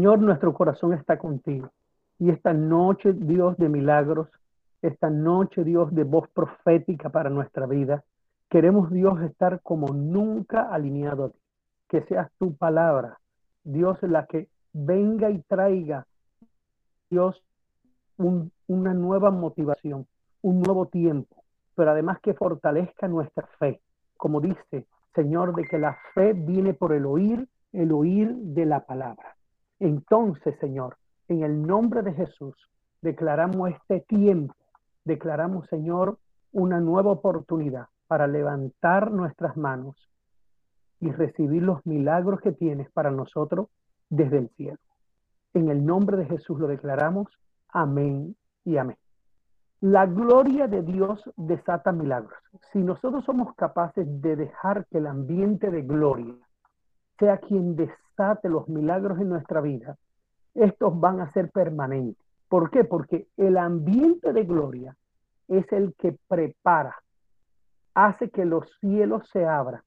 Señor, nuestro corazón está contigo. Y esta noche, Dios de milagros, esta noche, Dios de voz profética para nuestra vida, queremos, Dios, estar como nunca alineado a ti. Que seas tu palabra, Dios, la que venga y traiga, Dios, una nueva motivación, un nuevo tiempo, pero además que fortalezca nuestra fe. Como dice, Señor, de que la fe viene por el oír, el oír de la palabra. Entonces, Señor, en el nombre de Jesús, declaramos este tiempo, declaramos, Señor, una nueva oportunidad para levantar nuestras manos y recibir los milagros que tienes para nosotros desde el cielo. En el nombre de Jesús lo declaramos. Amén y amén. La gloria de Dios desata milagros. Si nosotros somos capaces de dejar que el ambiente de gloria sea quien los milagros en nuestra vida, estos van a ser permanentes. ¿Por qué? Porque el ambiente de gloria es el que prepara, hace que los cielos se abran,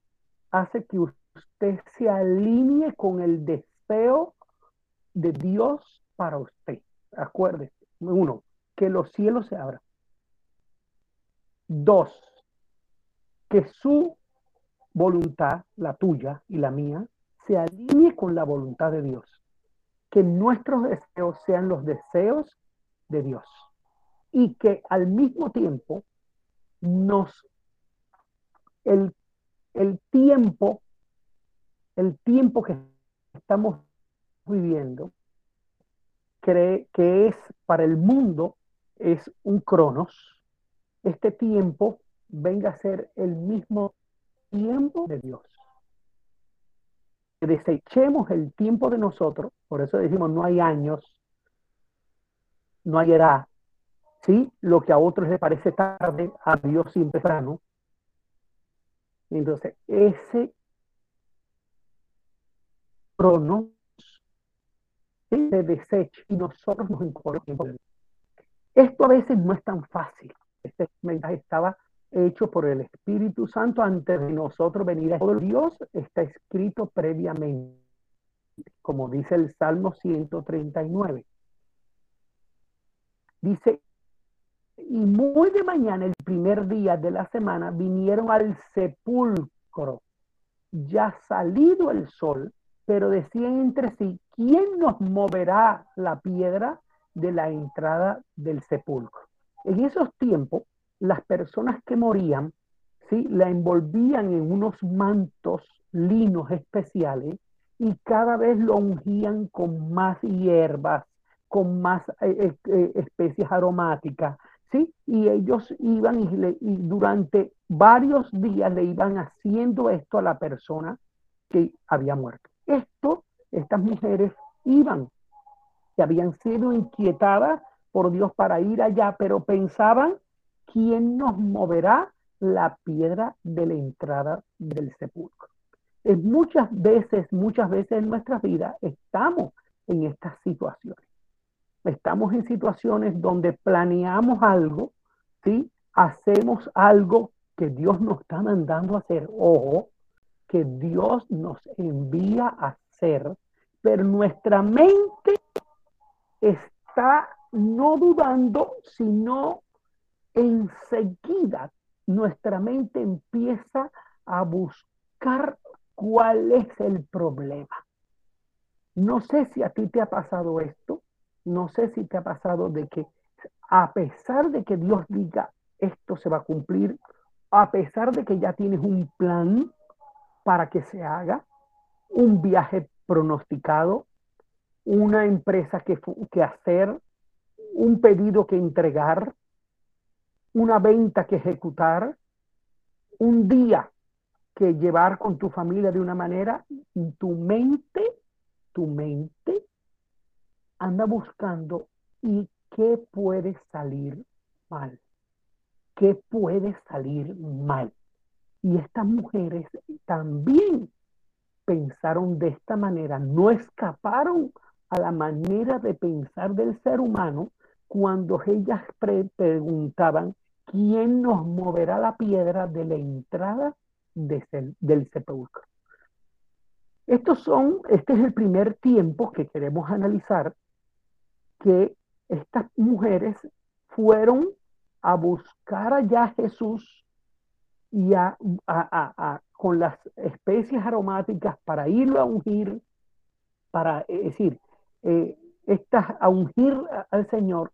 hace que usted se alinee con el deseo de Dios para usted. Acuérdese, uno, que los cielos se abran. Dos, que su voluntad, la tuya y la mía, se alinee con la voluntad de Dios. Que nuestros deseos sean los deseos de Dios. Y que al mismo tiempo nos, el, el tiempo, el tiempo que estamos viviendo, cree que es para el mundo, es un cronos, este tiempo venga a ser el mismo tiempo de Dios. Desechemos el tiempo de nosotros, por eso decimos no hay años, no hay edad, ¿sí? Lo que a otros les parece tarde, a Dios siempre temprano. Entonces, ese cronos se desecha y nosotros nos incorporamos. Esto a veces no es tan fácil. Este mensaje estaba hecho por el Espíritu Santo antes de nosotros venir todo Dios está escrito previamente, como dice el Salmo 139. Dice, y muy de mañana, el primer día de la semana, vinieron al sepulcro, ya salido el sol, pero decían entre sí, ¿quién nos moverá la piedra de la entrada del sepulcro? En esos tiempos, las personas que morían, ¿sí? la envolvían en unos mantos linos especiales y cada vez lo ungían con más hierbas, con más eh, eh, eh, especies aromáticas, ¿sí? Y ellos iban y, durante varios días le iban haciendo esto a la persona que había muerto. Esto, estas mujeres iban, que habían sido inquietadas por Dios para ir allá, pero pensaban, ¿quién nos moverá la piedra de la entrada del sepulcro? En muchas veces, muchas veces en nuestras vidas estamos en estas situaciones. Estamos en situaciones donde planeamos algo, ¿sí? Hacemos algo que Dios nos está mandando a hacer. Ojo, que Dios nos envía a hacer, pero nuestra mente está no dudando, sino enseguida nuestra mente empieza a buscar cuál es el problema. No sé si a ti te ha pasado esto, no sé si te ha pasado de que a pesar de que Dios diga esto se va a cumplir, a pesar de que ya tienes un plan para que se haga, un viaje pronosticado, una empresa que, que hacer, un pedido que entregar, una venta que ejecutar, un día que llevar con tu familia de una manera, y tu mente, tu mente anda buscando y qué puede salir mal, qué puede salir mal. Y estas mujeres también pensaron de esta manera, no escaparon a la manera de pensar del ser humano cuando ellas preguntaban, ¿quién nos moverá la piedra de la entrada del sepulcro? Estos son, este es el primer tiempo que queremos analizar que estas mujeres fueron a buscar allá a Jesús y a, con las especies aromáticas para irlo a ungir, para es decir, eh, estas, a ungir al Señor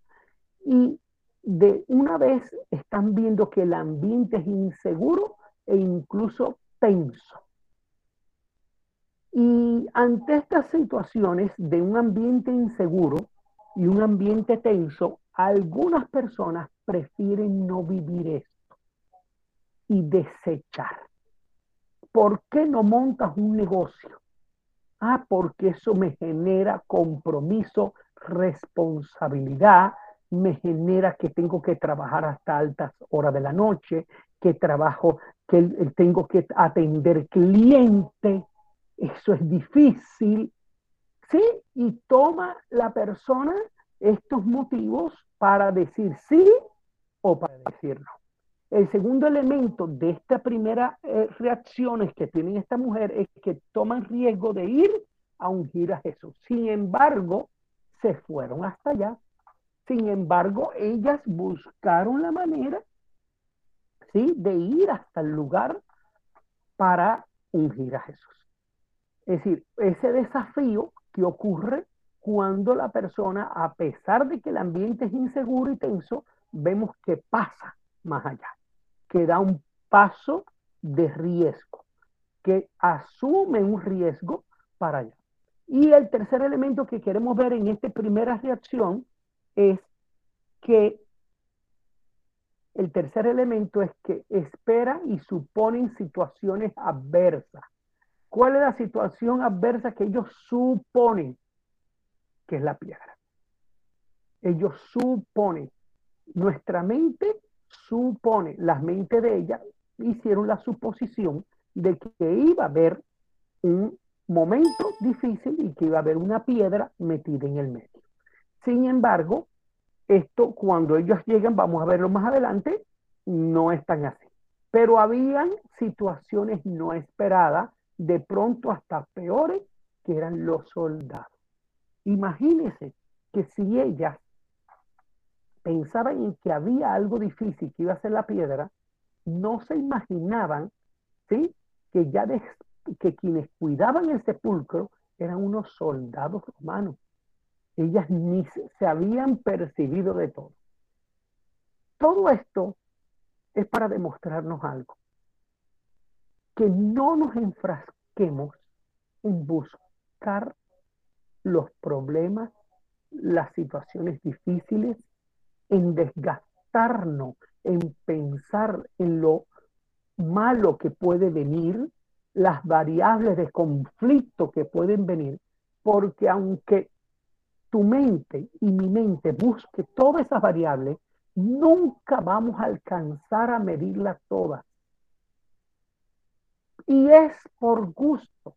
y de una vez están viendo que el ambiente es inseguro e incluso tenso. Y ante estas situaciones de un ambiente inseguro y un ambiente tenso, algunas personas prefieren no vivir esto y desechar. ¿Por qué no montas un negocio? Ah, porque eso me genera compromiso, responsabilidad, me genera que tengo que trabajar hasta altas horas de la noche, que trabajo, que tengo que atender cliente, eso es difícil, ¿sí? Y toma la persona estos motivos para decir sí o para decir no. El segundo elemento de esta primera eh, reacciones que tienen esta mujer es que toman riesgo de ir a ungir a Jesús. Sin embargo, se fueron hasta allá. Sin embargo, ellas buscaron la manera, ¿sí? De ir hasta el lugar para ungir a Jesús. Es decir, ese desafío que ocurre cuando la persona, a pesar de que el ambiente es inseguro y tenso, vemos que pasa más allá, que da un paso de riesgo, que asume un riesgo para allá. Y el tercer elemento que queremos ver en esta primera reacción es que el tercer elemento es que espera y suponen situaciones adversas. ¿Cuál es la situación adversa que ellos suponen? Que es la piedra. Ellos suponen. Nuestra mente supone, las mentes de ella hicieron la suposición de que iba a haber un momento difícil y que iba a haber una piedra metida en el medio. Sin embargo, esto cuando ellos llegan, vamos a verlo más adelante, no es tan así. Pero habían situaciones no esperadas de pronto hasta peores que eran los soldados. Imagínense que si ellas pensaban en que había algo difícil que iba a ser la piedra, no se imaginaban, ¿sí? Que ya que quienes cuidaban el sepulcro eran unos soldados romanos. Ellas ni se, habían percibido de todo. Todo esto es para demostrarnos algo que no nos enfrasquemos en buscar los problemas, las situaciones difíciles, en desgastarnos, en pensar en lo malo que puede venir, las variables de conflicto que pueden venir, porque aunque tu mente y mi mente busque todas esas variables, nunca vamos a alcanzar a medirlas todas. Y es por gusto,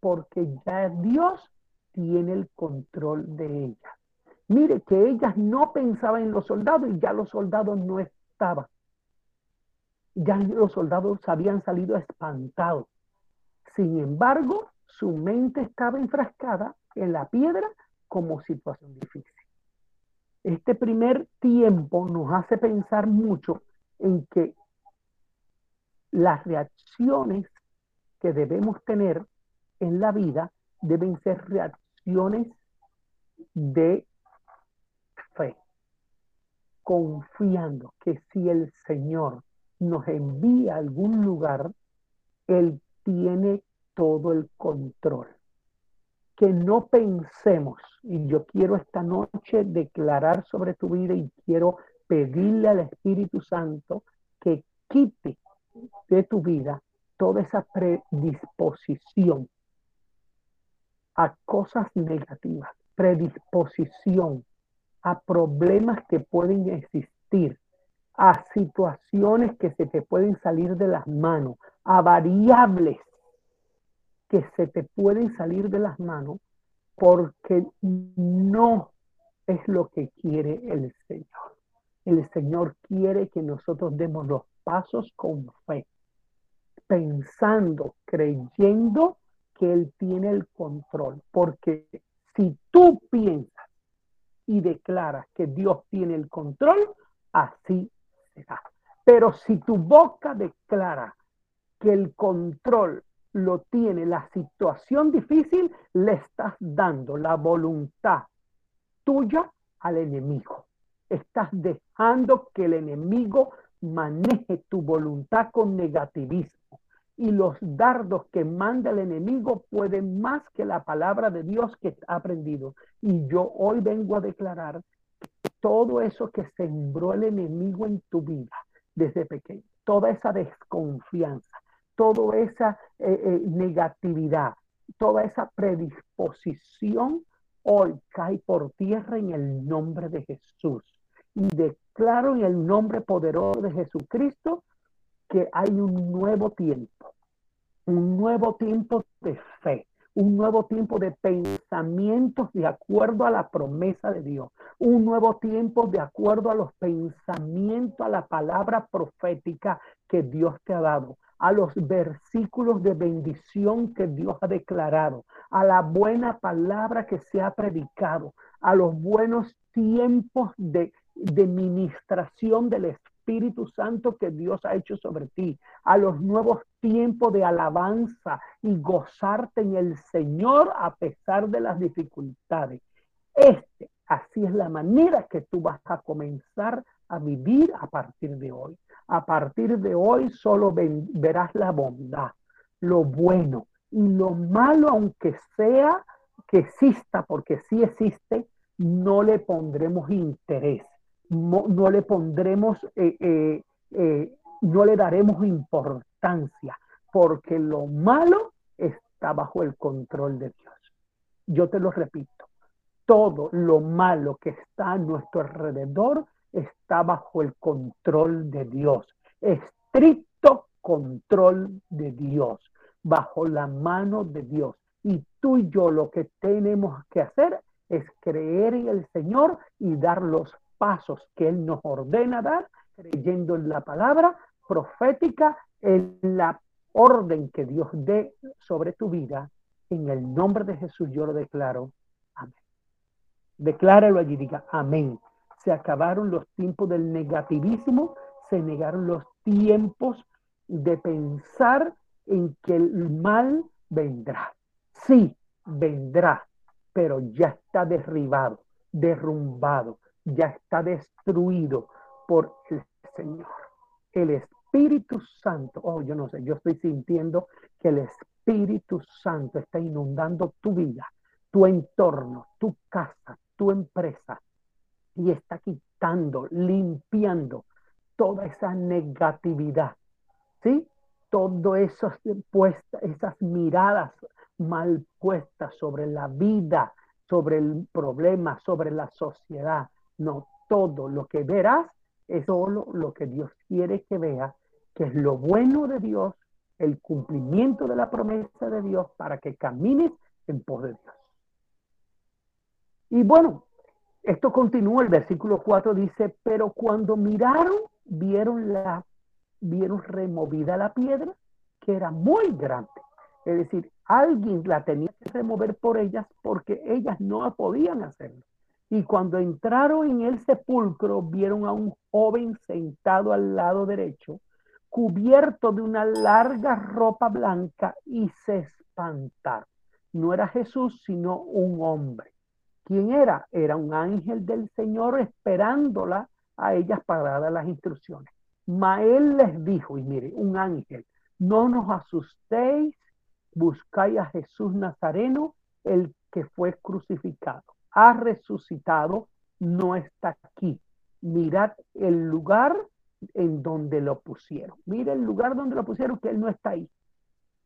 porque ya Dios tiene el control de ella. Mire que ellas no pensaban en los soldados y ya los soldados no estaban. Ya los soldados habían salido espantados. Sin embargo, su mente estaba enfrascada en la piedra como situación difícil. Este primer tiempo nos hace pensar mucho en que las reacciones que debemos tener en la vida deben ser reacciones de fe, confiando que si el Señor nos envía a algún lugar, Él tiene todo el control. Que no pensemos, y yo quiero esta noche declarar sobre tu vida y quiero pedirle al Espíritu Santo que quite de tu vida toda esa predisposición a cosas negativas, predisposición a problemas que pueden existir, a situaciones que se te pueden salir de las manos, a variables que se te pueden salir de las manos, porque no es lo que quiere el Señor. El Señor quiere que nosotros demos los pasos con fe pensando, creyendo que Él tiene el control, porque si tú piensas y declaras que Dios tiene el control, así será. Pero si tu boca declara que el control lo tiene la situación difícil, le estás dando la voluntad tuya al enemigo. Estás dejando que el enemigo maneje tu voluntad con negativismo. Y los dardos que manda el enemigo pueden más que la palabra de Dios que ha aprendido. Y yo hoy vengo a declarar todo eso que sembró el enemigo en tu vida desde pequeño, toda esa desconfianza, toda esa eh, eh, negatividad, toda esa predisposición, hoy cae por tierra en el nombre de Jesús. Y declaro en el nombre poderoso de Jesucristo que hay un nuevo tiempo, un nuevo tiempo de fe, un nuevo tiempo de pensamientos de acuerdo a la promesa de Dios, un nuevo tiempo de acuerdo a los pensamientos, a la palabra profética que Dios te ha dado, a los versículos de bendición que Dios ha declarado, a la buena palabra que se ha predicado, a los buenos tiempos de, de ministración del Espíritu Santo que Dios ha hecho sobre ti, a los nuevos tiempos de alabanza y gozarte en el Señor a pesar de las dificultades. Este, así es la manera que tú vas a comenzar a vivir a partir de hoy. A partir de hoy solo verás la bondad, lo bueno y lo malo, aunque sea que exista, porque sí existe, no le pondremos interés no, le pondremos, eh, eh, eh, no le daremos importancia, porque lo malo está bajo el control de Dios. Yo te lo repito, todo lo malo que está a nuestro alrededor está bajo el control de Dios, estricto control de Dios, bajo la mano de Dios. Y tú y yo lo que tenemos que hacer es creer en el Señor y dar los pasos que Él nos ordena dar, creyendo en la palabra profética, en la orden que Dios dé sobre tu vida. En el nombre de Jesús yo lo declaro. Amén. Decláralo allí, diga, amén. Se acabaron los tiempos del negativismo, se negaron los tiempos de pensar en que el mal vendrá. Sí, vendrá, pero ya está derribado, derrumbado, ya está destruido por el Señor. El Espíritu Santo, oh, yo no sé, yo estoy sintiendo que el Espíritu Santo está inundando tu vida, tu entorno, tu casa, tu empresa, y está quitando, limpiando toda esa negatividad, ¿sí? Todo eso, puestas, esas miradas mal puestas sobre la vida, sobre el problema, sobre la sociedad, no, todo lo que verás es solo lo que Dios quiere que veas, que es lo bueno de Dios, el cumplimiento de la promesa de Dios para que camines en pos de Dios. Y bueno, esto continúa, el versículo 4 dice, pero cuando miraron, vieron la, vieron removida la piedra, que era muy grande. Es decir, alguien la tenía que remover por ellas porque ellas no podían hacerlo. Y cuando entraron en el sepulcro, vieron a un joven sentado al lado derecho, cubierto de una larga ropa blanca, y se espantaron. No era Jesús, sino un hombre. ¿Quién era? Era un ángel del Señor esperándola a ellas para dar las instrucciones. Mael les dijo, y mire, un ángel, no nos asustéis, buscáis a Jesús Nazareno, el que fue crucificado ha resucitado, no está aquí. Mirad el lugar en donde lo pusieron. Mira el lugar donde lo pusieron, que él no está ahí.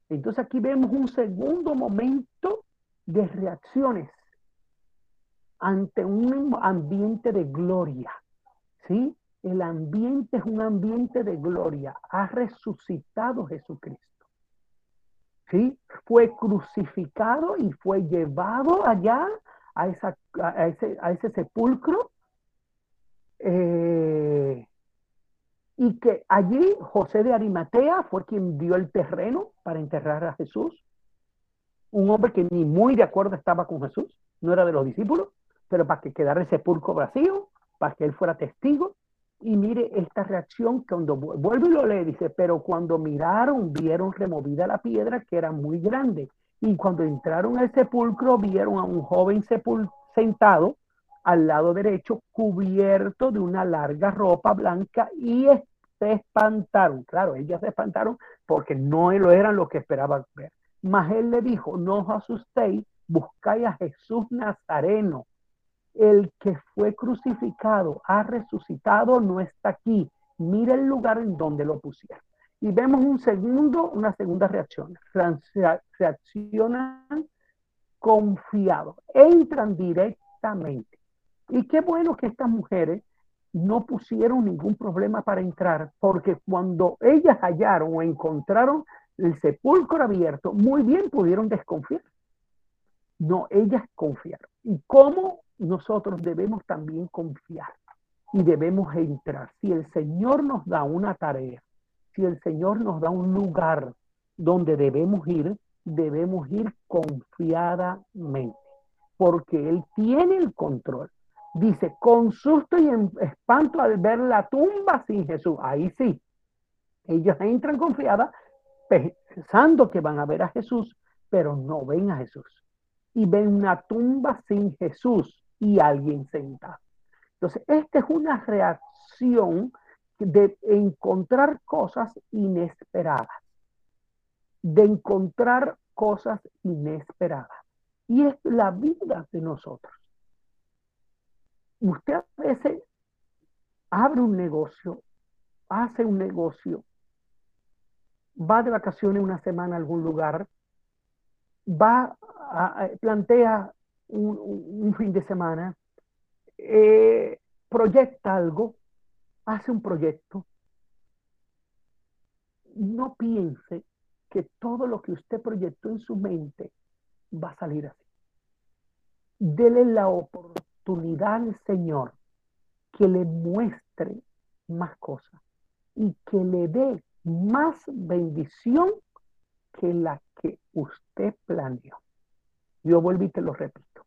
Entonces aquí vemos un segundo momento de reacciones ante un ambiente de gloria. ¿Sí? El ambiente es un ambiente de gloria. Ha resucitado Jesucristo. ¿Sí? Fue crucificado y fue llevado allá a, ese sepulcro eh, y que allí José de Arimatea fue quien dio el terreno para enterrar a Jesús. un hombre que ni muy de acuerdo estaba con Jesús, no era de los discípulos, pero para que quedara el sepulcro vacío, para que él fuera testigo. Y mire esta reacción cuando vuelve y lo lee, dice, pero cuando miraron, vieron removida la piedra que era muy grande. Y cuando entraron al sepulcro, vieron a un joven sentado al lado derecho, cubierto de una larga ropa blanca y se espantaron. Claro, ellas se espantaron porque no lo eran lo que esperaban ver. Mas él le dijo, no os asustéis, buscáis a Jesús Nazareno, el que fue crucificado, ha resucitado, no está aquí. Mira el lugar en donde lo pusieron. Y vemos un segundo, una segunda reacción. Reaccionan confiados, entran directamente. Y qué bueno que estas mujeres no pusieron ningún problema para entrar, porque cuando ellas hallaron o encontraron el sepulcro abierto, muy bien pudieron desconfiar. No, ellas confiaron. ¿Y cómo nosotros debemos también confiar? Y debemos entrar. Si el Señor nos da una tarea, si el Señor nos da un lugar donde debemos ir, debemos ir confiadamente, porque Él tiene el control. Dice, con susto y espanto al ver la tumba sin Jesús. Ahí sí, ellos entran confiadas pensando que van a ver a Jesús, pero no ven a Jesús. Y ven una tumba sin Jesús y alguien sentado. Entonces, esta es una reacción de encontrar cosas inesperadas, de encontrar cosas inesperadas. Y es la vida de nosotros. Usted a veces abre un negocio, hace un negocio, va de vacaciones una semana a algún lugar, va a, plantea un, fin de semana, eh, proyecta algo, hace un proyecto. No piense que todo lo que usted proyectó en su mente va a salir así. Dele la oportunidad al Señor que le muestre más cosas y que le dé más bendición que la que usted planeó. Yo vuelvo y te lo repito.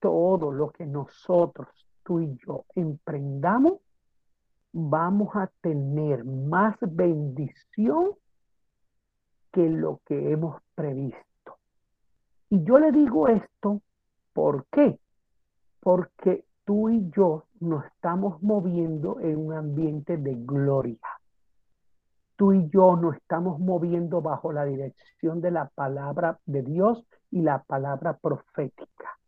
Todo lo que nosotros, tú y yo, emprendamos, vamos a tener más bendición que lo que hemos previsto. Y yo le digo esto, ¿por qué? Porque tú y yo nos estamos moviendo en un ambiente de gloria tú y yo nos estamos moviendo bajo la dirección de la palabra de Dios y la palabra profética.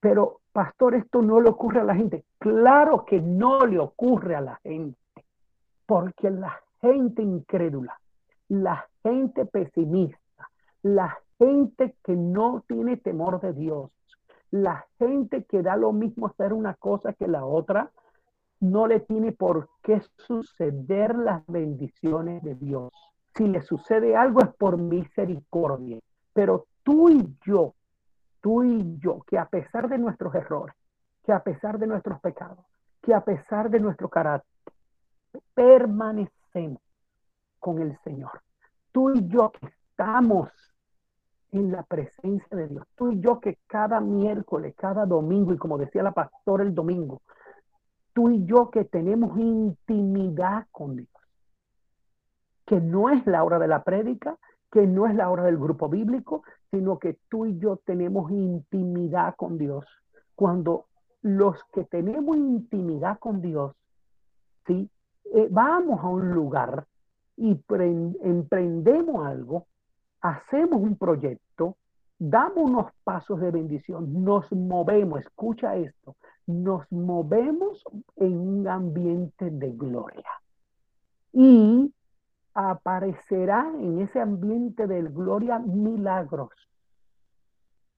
Pero, pastor, esto no le ocurre a la gente. Claro que no le ocurre a la gente, porque la gente incrédula, la gente pesimista, la gente que no tiene temor de Dios, la gente que da lo mismo hacer una cosa que la otra, no le tiene por qué suceder las bendiciones de Dios. Si le sucede algo es por misericordia. Pero tú y yo, tú y yo, que a pesar de nuestros errores, que a pesar de nuestros pecados, que a pesar de nuestro carácter, permanecemos con el Señor. Tú y yo que estamos en la presencia de Dios. Tú y yo que cada miércoles, cada domingo, y como decía la pastora el domingo, tú y yo que tenemos intimidad con Dios, que no es la hora de la prédica, que no es la hora del grupo bíblico, sino que tú y yo tenemos intimidad con Dios. Cuando los que tenemos intimidad con Dios, ¿sí? Eh, vamos a un lugar y emprendemos algo, hacemos un proyecto, damos unos pasos de bendición, nos movemos, escucha esto, nos movemos en un ambiente de gloria. Y aparecerán en ese ambiente de gloria milagros.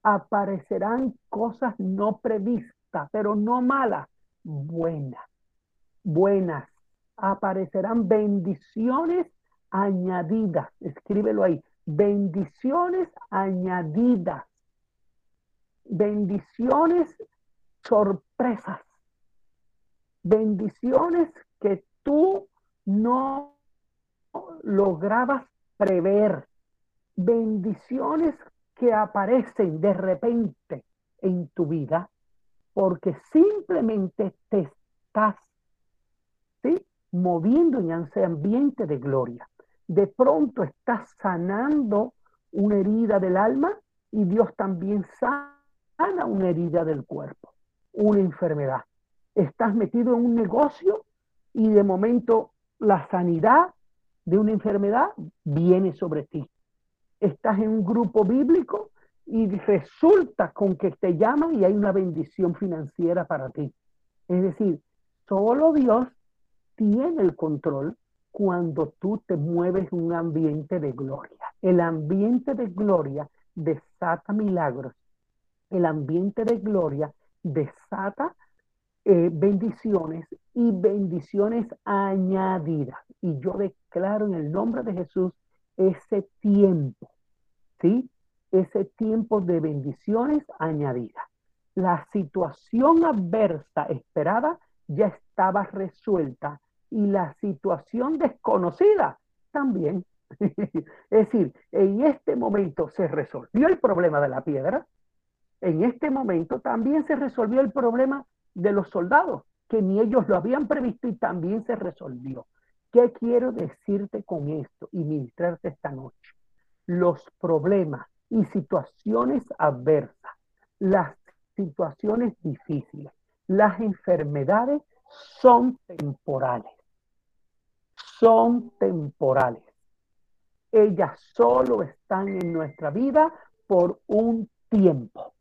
Aparecerán cosas no previstas, pero no malas, buenas, buenas. Aparecerán bendiciones añadidas. Escríbelo ahí. Bendiciones añadidas. Bendiciones sorpresas, bendiciones que tú no lograbas prever, bendiciones que aparecen de repente en tu vida porque simplemente te estás moviendo en ese ambiente de gloria. De pronto estás sanando una herida del alma y Dios también sana una herida del cuerpo, una enfermedad. Estás metido en un negocio y de momento la sanidad de una enfermedad viene sobre ti. Estás en un grupo bíblico y resulta con que te llaman y hay una bendición financiera para ti. Es decir, solo Dios tiene el control cuando tú te mueves un ambiente de gloria. El ambiente de gloria desata milagros. El ambiente de gloria desata eh, bendiciones y bendiciones añadidas. Y yo declaro en el nombre de Jesús ese tiempo, ¿sí? Ese tiempo de bendiciones añadidas. La situación adversa esperada ya estaba resuelta y la situación desconocida también. es decir, en este momento se resolvió el problema de la piedra, en este momento también se resolvió el problema de los soldados, que ni ellos lo habían previsto y también se resolvió. ¿Qué quiero decirte con esto y ministrarte esta noche? Los problemas y situaciones adversas, las situaciones difíciles, las enfermedades son temporales. Son temporales. Ellas solo están en nuestra vida por un tiempo.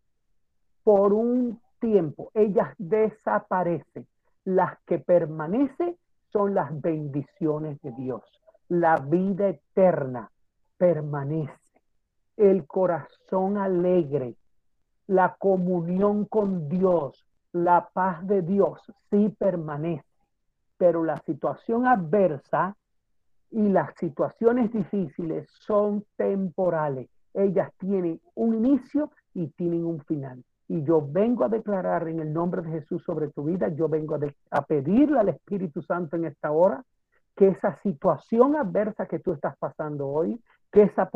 Por un tiempo, ellas desaparecen. Las que permanecen son las bendiciones de Dios. La vida eterna permanece. El corazón alegre, la comunión con Dios, la paz de Dios sí permanece. Pero la situación adversa y las situaciones difíciles son temporales. Ellas tienen un inicio y tienen un final. Y yo vengo a declarar en el nombre de Jesús sobre tu vida, yo vengo a, pedirle al Espíritu Santo en esta hora que esa situación adversa que tú estás pasando hoy, que esa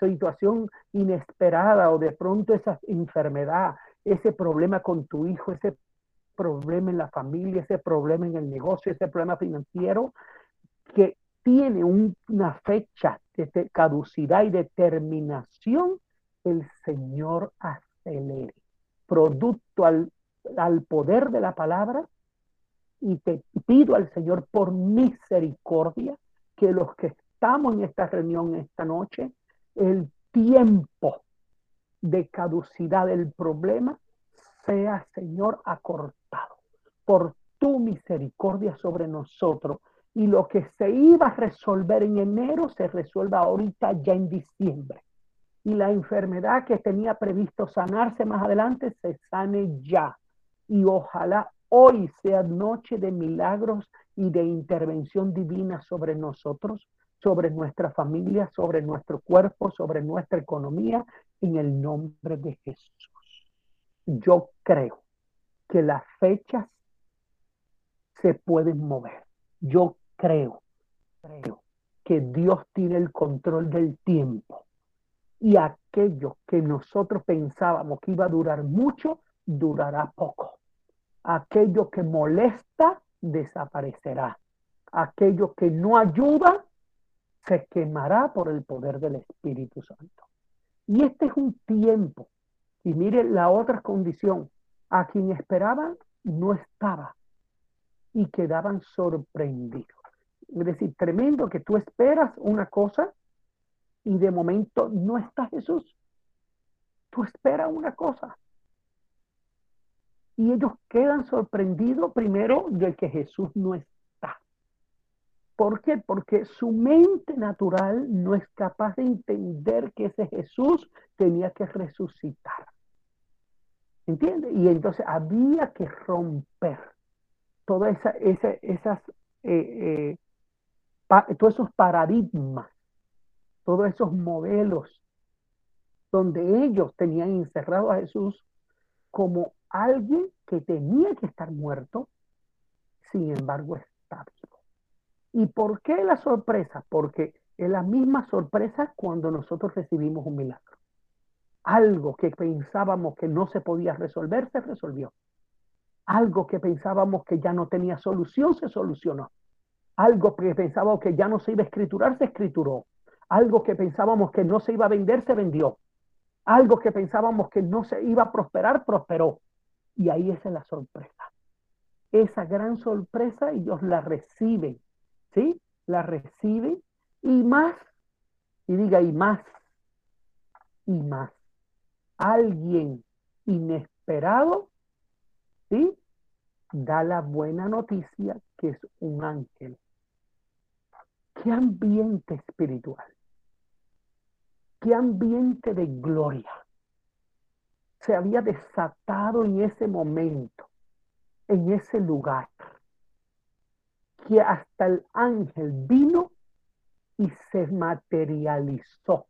situación inesperada o de pronto esa enfermedad, ese problema con tu hijo, ese problema en la familia, ese problema en el negocio, ese problema financiero, que tiene una fecha de caducidad y determinación, el Señor acelere, producto al, al poder de la palabra. Y te pido al Señor por misericordia que los que estamos en esta reunión esta noche, el tiempo de caducidad del problema sea, Señor, acortado por tu misericordia sobre nosotros. Y lo que se iba a resolver en enero se resuelva ahorita ya en diciembre y la enfermedad que tenía previsto sanarse más adelante se sane ya. Y ojalá hoy sea noche de milagros y de intervención divina sobre nosotros, sobre nuestra familia, sobre nuestro cuerpo, sobre nuestra economía, en el nombre de Jesús. Yo creo que las fechas se pueden mover. Yo creo, creo que Dios tiene el control del tiempo y aquello que nosotros pensábamos que iba a durar mucho, durará poco. Aquello que molesta, desaparecerá. Aquello que no ayuda, se quemará por el poder del Espíritu Santo. Y este es un tiempo. Y mire la otra condición. A quien esperaban no estaba. Y quedaban sorprendidos. Es decir, tremendo que tú esperas una cosa y de momento no está Jesús. Tú esperas una cosa. Y ellos quedan sorprendidos primero de que Jesús no está. ¿Por qué? Porque su mente natural no es capaz de entender que ese Jesús tenía que resucitar. ¿Entiende? Y entonces había que romper todas esa, esas, eh, eh, todos esos paradigmas todos esos modelos donde ellos tenían encerrado a Jesús como alguien que tenía que estar muerto, sin embargo está vivo. ¿Y por qué la sorpresa? Porque es la misma sorpresa cuando nosotros recibimos un milagro. Algo que pensábamos que no se podía resolver, se resolvió. Algo que pensábamos que ya no tenía solución, se solucionó. Algo que pensábamos que ya no se iba a escriturar, se escrituró. Algo que pensábamos que no se iba a vender, se vendió. Algo que pensábamos que no se iba a prosperar, prosperó. Y ahí es la sorpresa. Esa gran sorpresa ellos la reciben, ¿sí? La reciben y más, y diga, y más, y más. Alguien inesperado, ¿sí? Da la buena noticia que es un ángel. Qué ambiente espiritual. Qué ambiente de gloria se había desatado en ese momento, en ese lugar, que hasta el ángel vino y se materializó,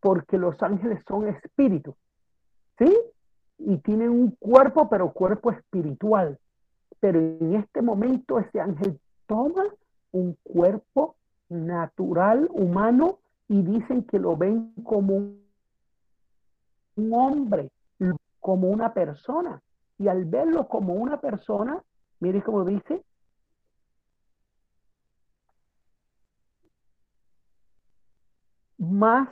porque los ángeles son espíritus, ¿sí? Y tienen un cuerpo, pero cuerpo espiritual. Pero en este momento ese ángel toma un cuerpo natural, humano, y dicen que lo ven como un, hombre, como una persona. Y al verlo como una persona, mire cómo dice, más,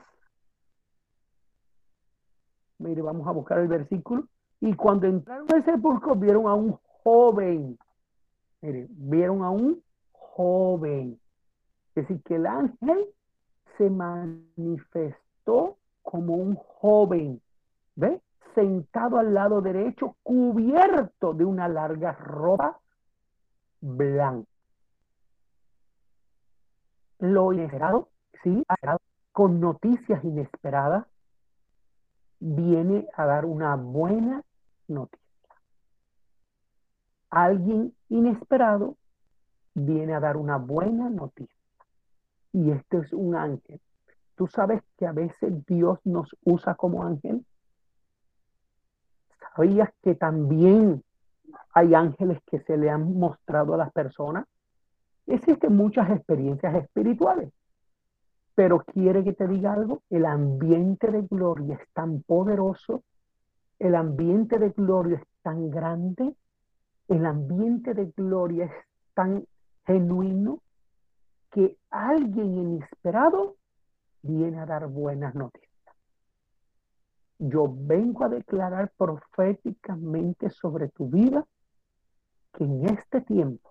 mire, vamos a buscar el versículo, y cuando entraron al sepulcro vieron a un joven, mire, vieron a un joven, es decir, que el ángel se manifestó como un joven, ¿ve? Sentado al lado derecho, cubierto de una larga ropa blanca. Lo inesperado, sí, con noticias inesperadas, viene a dar una buena noticia. Alguien inesperado viene a dar una buena noticia y este es un ángel. Tú sabes que a veces Dios nos usa como ángel. ¿Sabías que también hay ángeles que se le han mostrado a las personas? Existen muchas experiencias espirituales, pero quiere que te diga algo, el ambiente de gloria es tan poderoso, el ambiente de gloria es tan grande, el ambiente de gloria es tan genuino que alguien inesperado viene a dar buenas noticias. Yo vengo a declarar proféticamente sobre tu vida que en este tiempo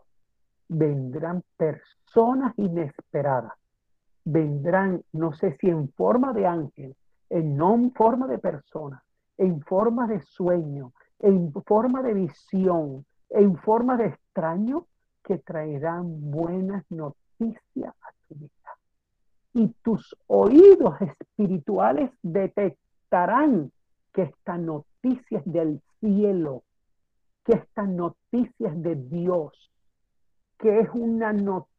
vendrán personas inesperadas. Vendrán, no sé si en forma de ángel, en no forma de persona, en forma de sueño, en forma de visión, en forma de extraño, que traerán buenas noticias a tu vida. Y tus oídos espirituales detectarán que esta noticia es del cielo, que esta noticia es de Dios, que es una noticia,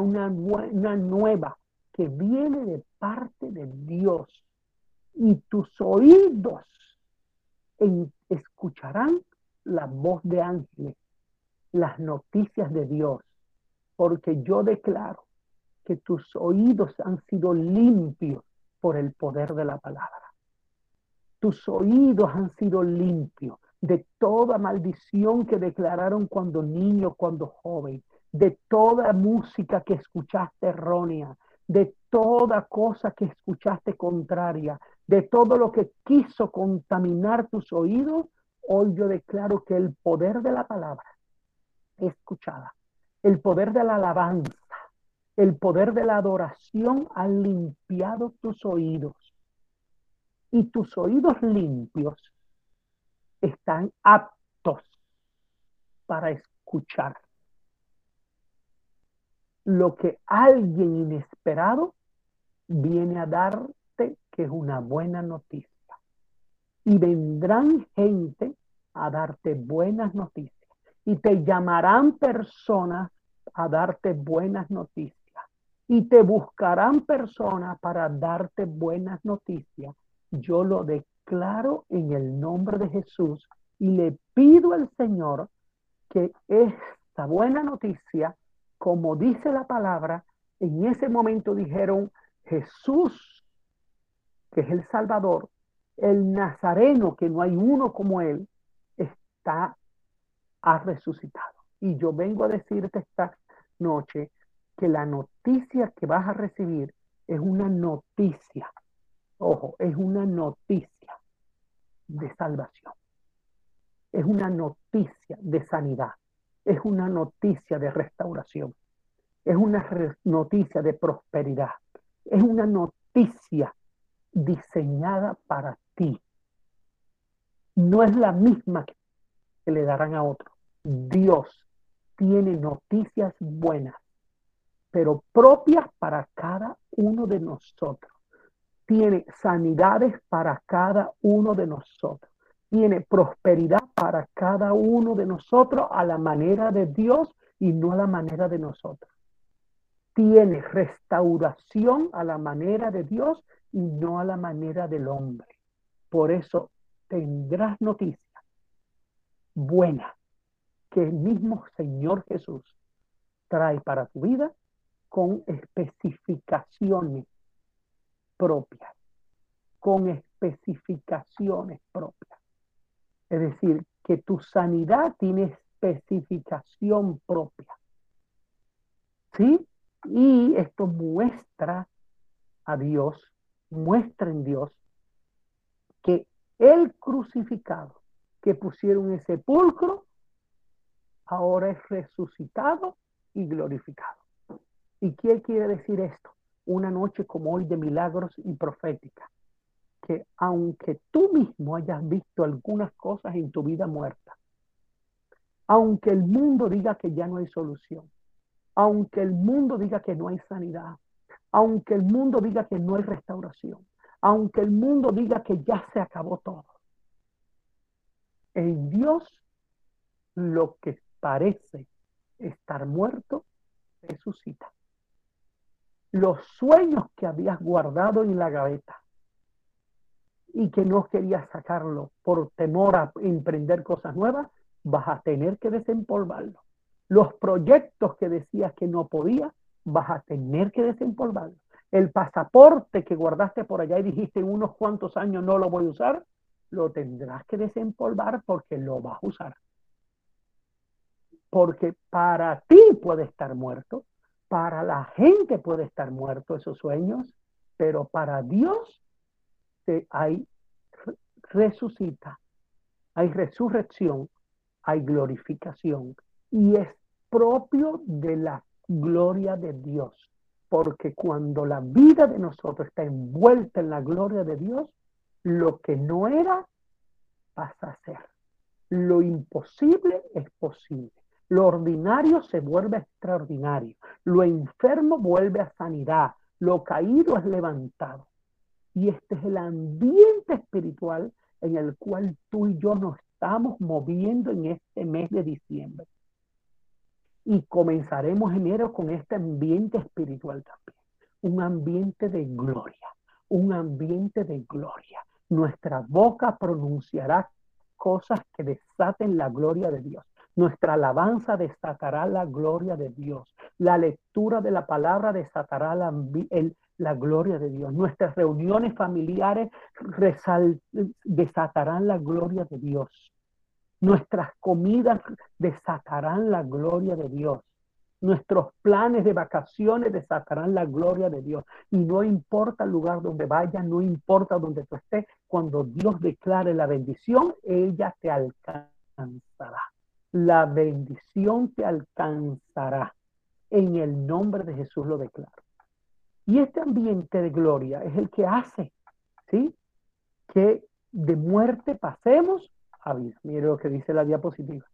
una, una nueva que viene de parte de Dios. Y tus oídos escucharán la voz de ángeles, las noticias de Dios porque yo declaro que tus oídos han sido limpios por el poder de la palabra. Tus oídos han sido limpios de toda maldición que declararon cuando niño, cuando joven, de toda música que escuchaste errónea, de toda cosa que escuchaste contraria, de todo lo que quiso contaminar tus oídos, hoy yo declaro que el poder de la palabra escuchada el poder de la alabanza, el poder de la adoración han limpiado tus oídos. Y tus oídos limpios están aptos para escuchar lo que alguien inesperado viene a darte, que es una buena noticia. Y vendrán gente a darte buenas noticias. Y te llamarán personas a darte buenas noticias y te buscarán personas para darte buenas noticias. Yo lo declaro en el nombre de Jesús y le pido al Señor que esta buena noticia, como dice la palabra, en ese momento dijeron, Jesús que es el Salvador, el Nazareno, que no hay uno como él, está, ha resucitado. Y yo vengo a decirte esta noche que la noticia que vas a recibir es una noticia, ojo, es una noticia de salvación. Es una noticia de sanidad. Es una noticia de restauración. Es una noticia de prosperidad. Es una noticia diseñada para ti. No es la misma que le darán a otro. Dios tiene noticias buenas, pero propias para cada uno de nosotros. Tiene sanidades para cada uno de nosotros. Tiene prosperidad para cada uno de nosotros a la manera de Dios y no a la manera de nosotros. Tiene restauración a la manera de Dios y no a la manera del hombre. Por eso tendrás noticias buenas que el mismo Señor Jesús trae para tu vida con especificaciones propias, con especificaciones propias. Es decir, que tu sanidad tiene especificación propia. ¿Sí? Y esto muestra a Dios, muestra en Dios que el crucificado que pusieron en sepulcro ahora es resucitado y glorificado. ¿Y qué quiere decir esto? Una noche como hoy de milagros y profética. Que aunque tú mismo hayas visto algunas cosas en tu vida muerta, aunque el mundo diga que ya no hay solución, aunque el mundo diga que no hay sanidad, aunque el mundo diga que no hay restauración, aunque el mundo diga que ya se acabó todo. En Dios lo que parece estar muerto resucita. Los sueños que habías guardado en la gaveta y que no querías sacarlo por temor a emprender cosas nuevas, vas a tener que desempolvarlo. Los proyectos que decías que no podías, vas a tener que desempolvarlo. El pasaporte que guardaste por allá y dijiste en unos cuantos años no lo voy a usar, lo tendrás que desempolvar porque lo vas a usar. Porque para ti puede estar muerto, para la gente puede estar muerto esos sueños, pero para Dios hay resucita, hay resurrección, hay glorificación y es propio de la gloria de Dios. Porque cuando la vida de nosotros está envuelta en la gloria de Dios, lo que no era pasa a ser. Lo imposible es posible. Lo ordinario se vuelve extraordinario. Lo enfermo vuelve a sanidad. Lo caído es levantado. Y este es el ambiente espiritual en el cual tú y yo nos estamos moviendo en este mes de diciembre. Y comenzaremos enero con este ambiente espiritual también. Un ambiente de gloria. Un ambiente de gloria. Nuestra boca pronunciará cosas que desaten la gloria de Dios. Nuestra alabanza desatará la gloria de Dios. La lectura de la palabra desatará la, la gloria de Dios. Nuestras reuniones familiares desatarán la gloria de Dios. Nuestras comidas desatarán la gloria de Dios. Nuestros planes de vacaciones desatarán la gloria de Dios. Y no importa el lugar donde vayas, no importa donde tú estés, cuando Dios declare la bendición, ella te alcanzará. La bendición te alcanzará. En el nombre de Jesús lo declaro. Y este ambiente de gloria es el que hace, ¿sí? Que de muerte pasemos a vida. Mire lo que dice la diapositiva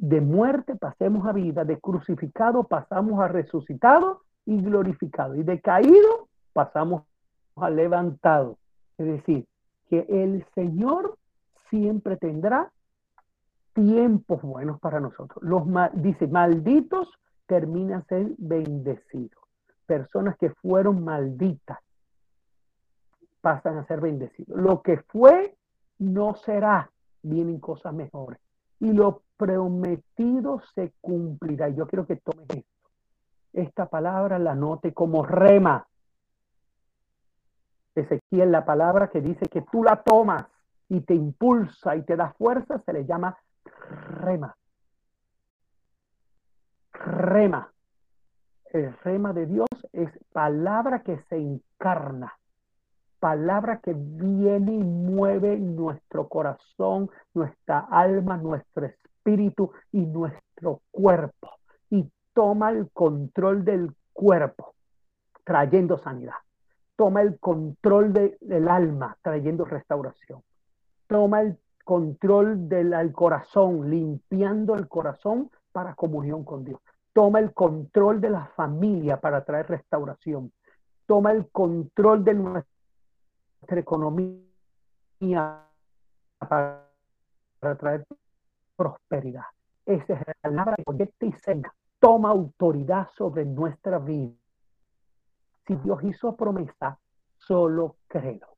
de muerte pasemos a vida, de crucificado pasamos a resucitado y glorificado, y de caído pasamos a levantado. Es decir, que el Señor siempre tendrá tiempos buenos para nosotros. Los dice, malditos terminan ser bendecidos. Personas que fueron malditas pasan a ser bendecidos. Lo que fue no será, vienen cosas mejores y lo prometido se cumplirá. Yo quiero que tomes esto. Esta palabra la note como rema. Ezequiel, la palabra que dice que tú la tomas y te impulsa y te da fuerza, se le llama rema. Rema. El rema de Dios es palabra que se encarna, palabra que viene y mueve nuestro corazón, nuestra alma, nuestro espíritu y nuestro cuerpo y toma el control del cuerpo, trayendo sanidad. Toma el control del alma, trayendo restauración. Toma el control del corazón, limpiando el corazón para comunión con Dios. Toma el control de la familia para traer restauración. Toma el control de nuestra economía para, traer prosperidad. Esa es la palabra que y Toma autoridad sobre nuestra vida. Si Dios hizo promesa, solo créelo.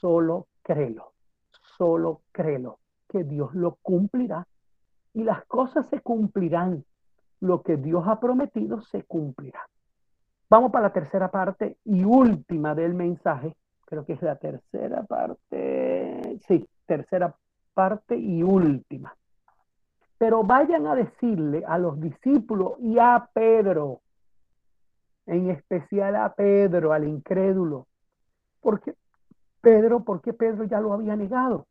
Solo créelo. Solo créelo. Que Dios lo cumplirá. Y las cosas se cumplirán lo que Dios ha prometido se cumplirá. Vamos para la tercera parte y última del mensaje. Creo que es la tercera parte. Sí, tercera parte y última. Pero vayan a decirle a los discípulos y a Pedro, en especial a Pedro, al incrédulo, porque Pedro, porque Pedro ya lo había negado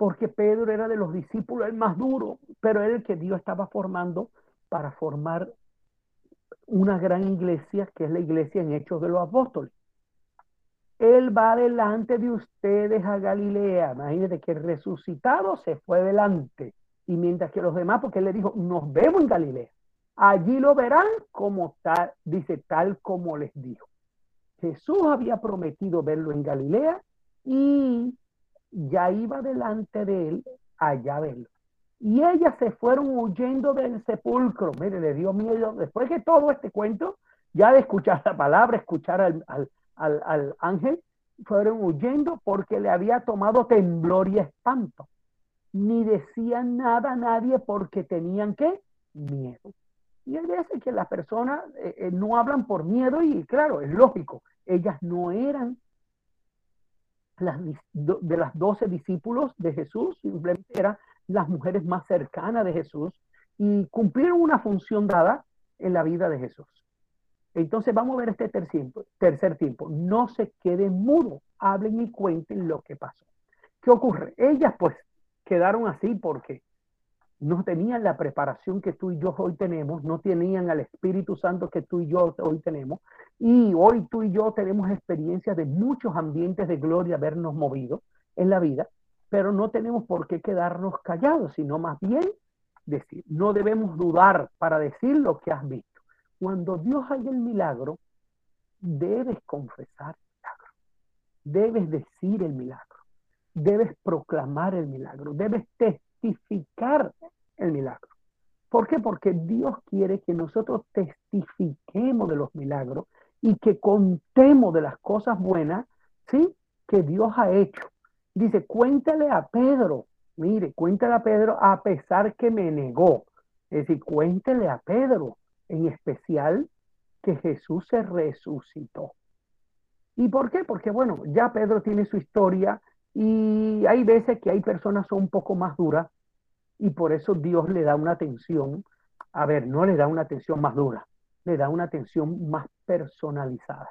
porque Pedro era de los discípulos el más duro, pero era el que Dios estaba formando para formar una gran iglesia, que es la iglesia en Hechos de los Apóstoles. Él va delante de ustedes a Galilea. Imagínate que el resucitado se fue delante. Y mientras que los demás, porque él le dijo, nos vemos en Galilea. Allí lo verán como tal, dice tal como les dijo. Jesús había prometido verlo en Galilea y ya iba delante de él allá verlo. Y ellas se fueron huyendo del sepulcro. Mire, le dio miedo. Después de todo este cuento, ya de escuchar la palabra, escuchar al, al, ángel, fueron huyendo porque le había tomado temblor y espanto. Ni decían nada a nadie porque tenían que miedo. Y hay veces que las personas eh, eh, no hablan por miedo y claro, es lógico, ellas no eran de las doce discípulos de Jesús, simplemente eran las mujeres más cercanas de Jesús y cumplieron una función dada en la vida de Jesús. Entonces vamos a ver este tercer tiempo. Tercer tiempo. No se queden mudos, hablen y cuenten lo que pasó. ¿Qué ocurre? Ellas pues quedaron así porque no tenían la preparación que tú y yo hoy tenemos, no tenían al Espíritu Santo que tú y yo hoy tenemos. Y hoy tú y yo tenemos experiencias de muchos ambientes de gloria habernos movido en la vida, pero no tenemos por qué quedarnos callados, sino más bien decir, no debemos dudar para decir lo que has visto. Cuando Dios haga el milagro, debes confesar el milagro, debes decir el milagro, debes proclamar el milagro, debes testificar el milagro. ¿Por qué? Porque Dios quiere que nosotros testifiquemos de los milagros y que contemos de las cosas buenas, ¿sí? Que Dios ha hecho. Dice, cuéntale a Pedro, mire, cuéntale a Pedro a pesar que me negó. Es decir, cuéntele a Pedro, en especial, que Jesús se resucitó. ¿Y por qué? Porque, bueno, ya Pedro tiene su historia y hay veces que hay personas son un poco más duras y por eso Dios le da una atención, a ver, no le da una atención más dura, le da una atención más personalizada.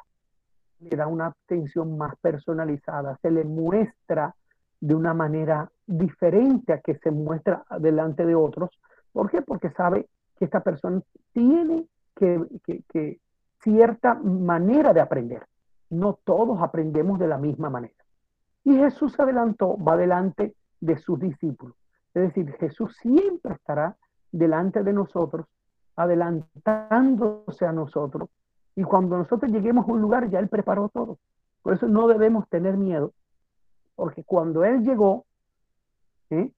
Le da una atención más personalizada, se le muestra de una manera diferente a que se muestra delante de otros. ¿Por qué? Porque sabe que esta persona tiene que, que cierta manera de aprender. No todos aprendemos de la misma manera. Y Jesús adelantó, va delante de sus discípulos. Es decir, Jesús siempre estará delante de nosotros, adelantándose a nosotros. Y cuando nosotros lleguemos a un lugar, ya Él preparó todo. Por eso no debemos tener miedo, porque cuando Él llegó, ¿eh?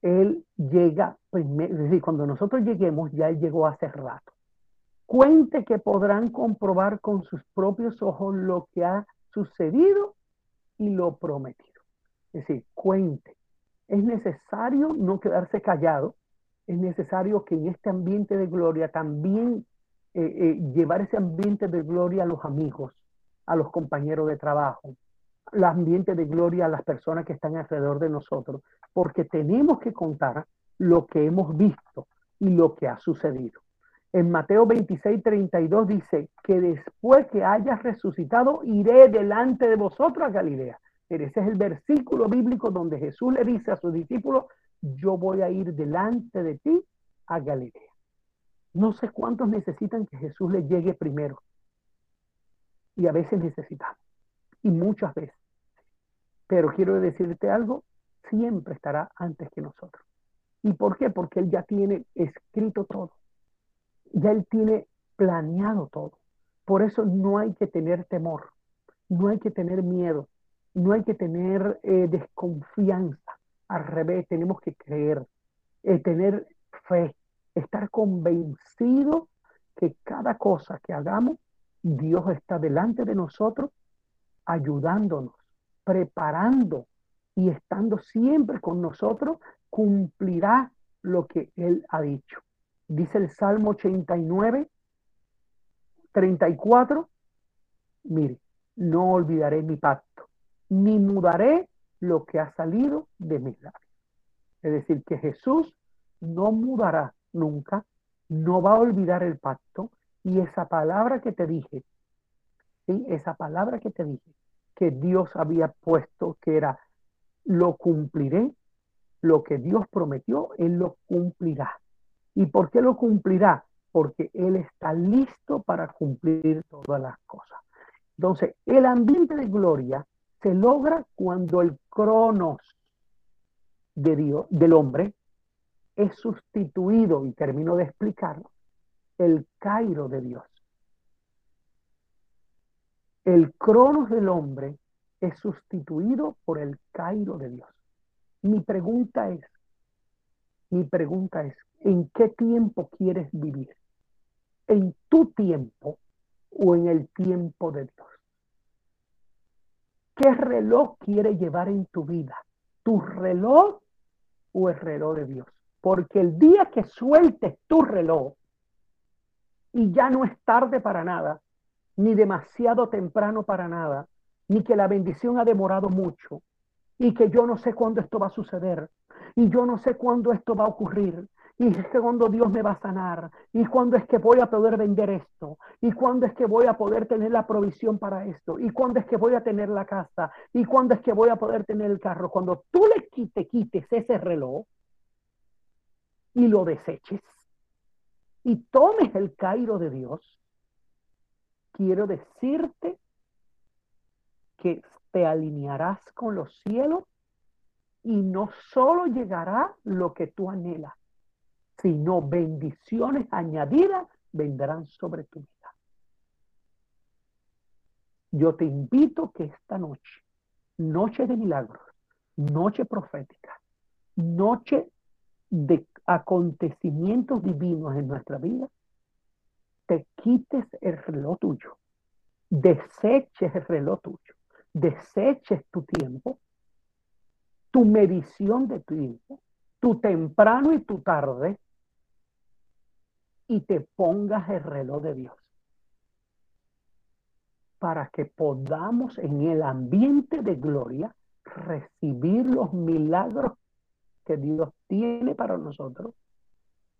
Él llega primero, es decir, cuando nosotros lleguemos, ya Él llegó hace rato. Cuente que podrán comprobar con sus propios ojos lo que ha sucedido y lo prometido. Es decir, cuente. Es necesario no quedarse callado, es necesario que en este ambiente de gloria también eh, eh, llevar ese ambiente de gloria a los amigos, a los compañeros de trabajo, el ambiente de gloria a las personas que están alrededor de nosotros, porque tenemos que contar lo que hemos visto y lo que ha sucedido. En Mateo 26, 32 dice que después que hayas resucitado, iré delante de vosotros a Galilea. Ese es el versículo bíblico donde Jesús le dice a sus discípulos, yo voy a ir delante de ti a Galilea. No sé cuántos necesitan que Jesús les llegue primero. Y a veces necesitamos. Y muchas veces. Pero quiero decirte algo, siempre estará antes que nosotros. ¿Y por qué? Porque Él ya tiene escrito todo. Ya Él tiene planeado todo. Por eso no hay que tener temor, no hay que tener miedo, no hay que tener eh, desconfianza. Al revés, tenemos que creer, eh, tener fe, estar convencido que cada cosa que hagamos, Dios está delante de nosotros, ayudándonos, preparando y estando siempre con nosotros, cumplirá lo que Él ha dicho. Dice el Salmo 89, 34, mire, no olvidaré mi pacto ni mudaré lo que ha salido de mis labios. Es decir, que Jesús no mudará nunca, no va a olvidar el pacto y esa palabra que te dije, ¿sí? esa palabra que te dije, que Dios había puesto, que era, lo cumpliré, lo que Dios prometió, Él lo cumplirá. ¿Y por qué lo cumplirá? Porque Él está listo para cumplir todas las cosas. Entonces, el ambiente de gloria se logra cuando el cronos de Dios, del hombre, es sustituido, y termino de explicarlo, el Cairo de Dios. El cronos del hombre es sustituido por el Cairo de Dios. Mi pregunta es, mi pregunta es, ¿en qué tiempo quieres vivir? ¿En tu tiempo o en el tiempo de Dios? ¿Qué reloj quiere llevar en tu vida? ¿Tu reloj o el reloj de Dios? Porque el día que sueltes tu reloj y ya no es tarde para nada, ni demasiado temprano para nada, ni que la bendición ha demorado mucho y que yo no sé cuándo esto va a suceder y yo no sé cuándo esto va a ocurrir y cuando Dios me va a sanar, y cuándo es que voy a poder vender esto, y cuándo es que voy a poder tener la provisión para esto, y cuándo es que voy a tener la casa, y cuándo es que voy a poder tener el carro. Cuando tú le quites, quites ese reloj y lo deseches y tomes el Cairo de Dios, quiero decirte que te alinearás con los cielos y no solo llegará lo que tú anhelas, sino bendiciones añadidas vendrán sobre tu vida. Yo te invito que esta noche, noche de milagros, noche profética, noche de acontecimientos divinos en nuestra vida, te quites el reloj tuyo, deseches el reloj tuyo, deseches tu tiempo, tu medición de tiempo, tu temprano y tu tarde, y te pongas el reloj de Dios. Para que podamos en el ambiente de gloria recibir los milagros que Dios tiene para nosotros,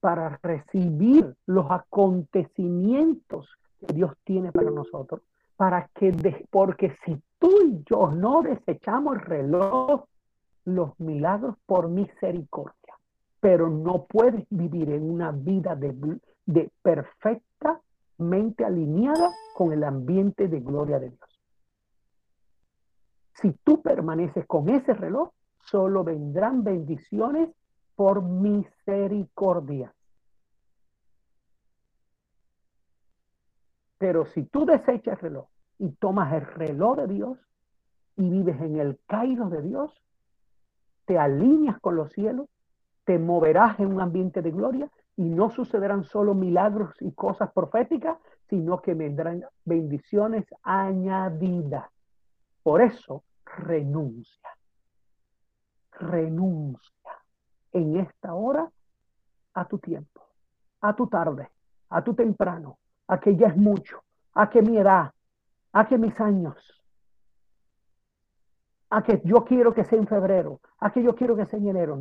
para recibir los acontecimientos que Dios tiene para nosotros, para que, porque si tú y yo no desechamos el reloj, los milagros por misericordia, pero no puedes vivir en una vida de, de perfectamente alineada con el ambiente de gloria de Dios. Si tú permaneces con ese reloj, solo vendrán bendiciones por misericordia. Pero si tú desechas el reloj y tomas el reloj de Dios y vives en el caído de Dios, te alineas con los cielos, te moverás en un ambiente de gloria y no sucederán solo milagros y cosas proféticas, sino que vendrán bendiciones añadidas. Por eso, renuncia. Renuncia en esta hora a tu tiempo, a tu tarde, a tu temprano, a que ya es mucho, a que mi edad, a que mis años, a que yo quiero que sea en febrero, a que yo quiero que sea en enero.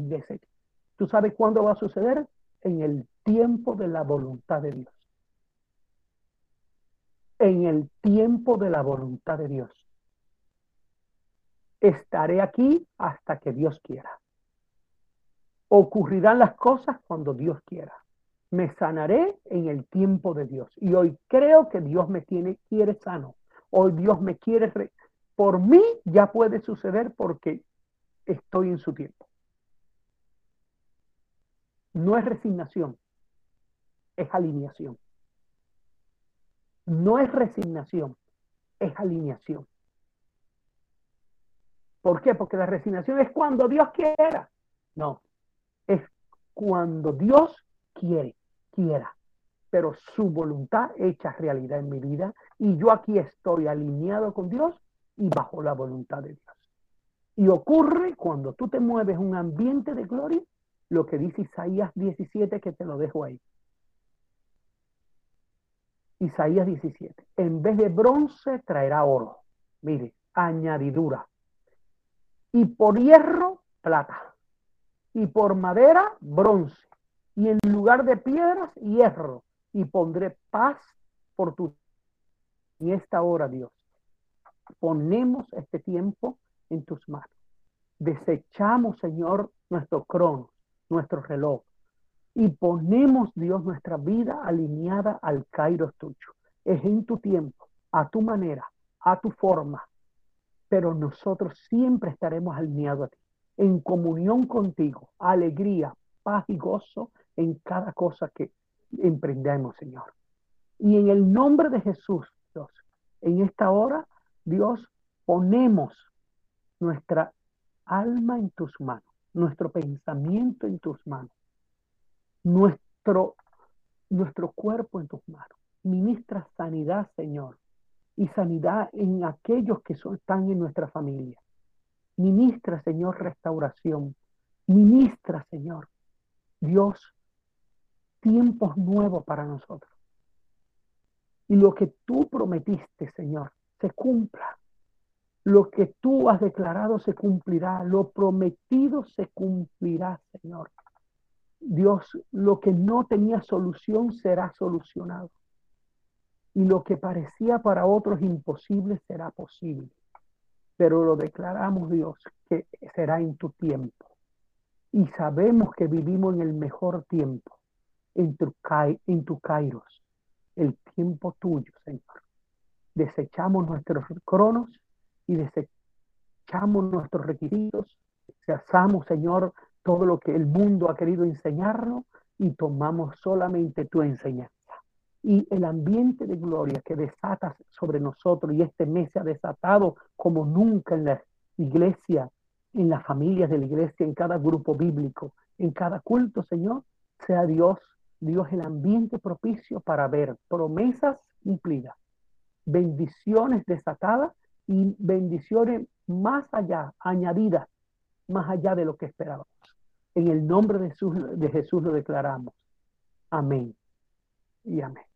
¿Tú sabes cuándo va a suceder? En el tiempo de la voluntad de Dios. En el tiempo de la voluntad de Dios. Estaré aquí hasta que Dios quiera. Ocurrirán las cosas cuando Dios quiera. Me sanaré en el tiempo de Dios. Y hoy creo que Dios me tiene, quiere sano. Hoy Dios me quiere. Por mí ya puede suceder porque estoy en su tiempo. No es resignación, es alineación. No es resignación, es alineación. ¿Por qué? Porque la resignación es cuando Dios quiera. No, es cuando Dios quiere, quiera, pero su voluntad hecha realidad en mi vida y yo aquí estoy alineado con Dios y bajo la voluntad de Dios. Y ocurre cuando tú te mueves un ambiente de gloria, lo que dice Isaías 17, que te lo dejo ahí. Isaías 17. En vez de bronce traerá oro. Mire, añadidura. Y por hierro, plata y por madera bronce, y en lugar de piedras hierro, y pondré paz por tu. Y esta hora, Dios, ponemos este tiempo en tus manos. Desechamos, Señor, nuestro crono, nuestro reloj, y ponemos, Dios, nuestra vida alineada al Cairo tuyo. Es en tu tiempo, a tu manera, a tu forma, pero nosotros siempre estaremos alineados a ti en comunión contigo, alegría, paz y gozo en cada cosa que emprendemos, Señor. Y en el nombre de Jesús, Dios, en esta hora, Dios, ponemos nuestra alma en tus manos, nuestro pensamiento en tus manos, nuestro, nuestro cuerpo en tus manos. Ministra sanidad, Señor, y sanidad en aquellos que están en nuestra familia. Ministra, Señor, restauración. Ministra, Señor, Dios, tiempos nuevos para nosotros. Y lo que tú prometiste, Señor, se cumpla. Lo que tú has declarado se cumplirá. Lo prometido se cumplirá, Señor. Dios, lo que no tenía solución será solucionado. Y lo que parecía para otros imposible será posible pero lo declaramos, Dios, que será en tu tiempo. Y sabemos que vivimos en el mejor tiempo, en tu, en tu kairos, el tiempo tuyo, Señor. Desechamos nuestros cronos y desechamos nuestros requisitos, rechazamos, Señor, todo lo que el mundo ha querido enseñarnos y tomamos solamente tu enseñanza. Y el ambiente de gloria que desatas sobre nosotros y este mes se ha desatado como nunca en la iglesia, en las familias de la iglesia, en cada grupo bíblico, en cada culto, Señor, sea Dios, Dios el ambiente propicio para ver promesas cumplidas, bendiciones desatadas y bendiciones más allá, añadidas, más allá de lo que esperábamos. En el nombre de Jesús, de Jesús lo declaramos. Amén y amén.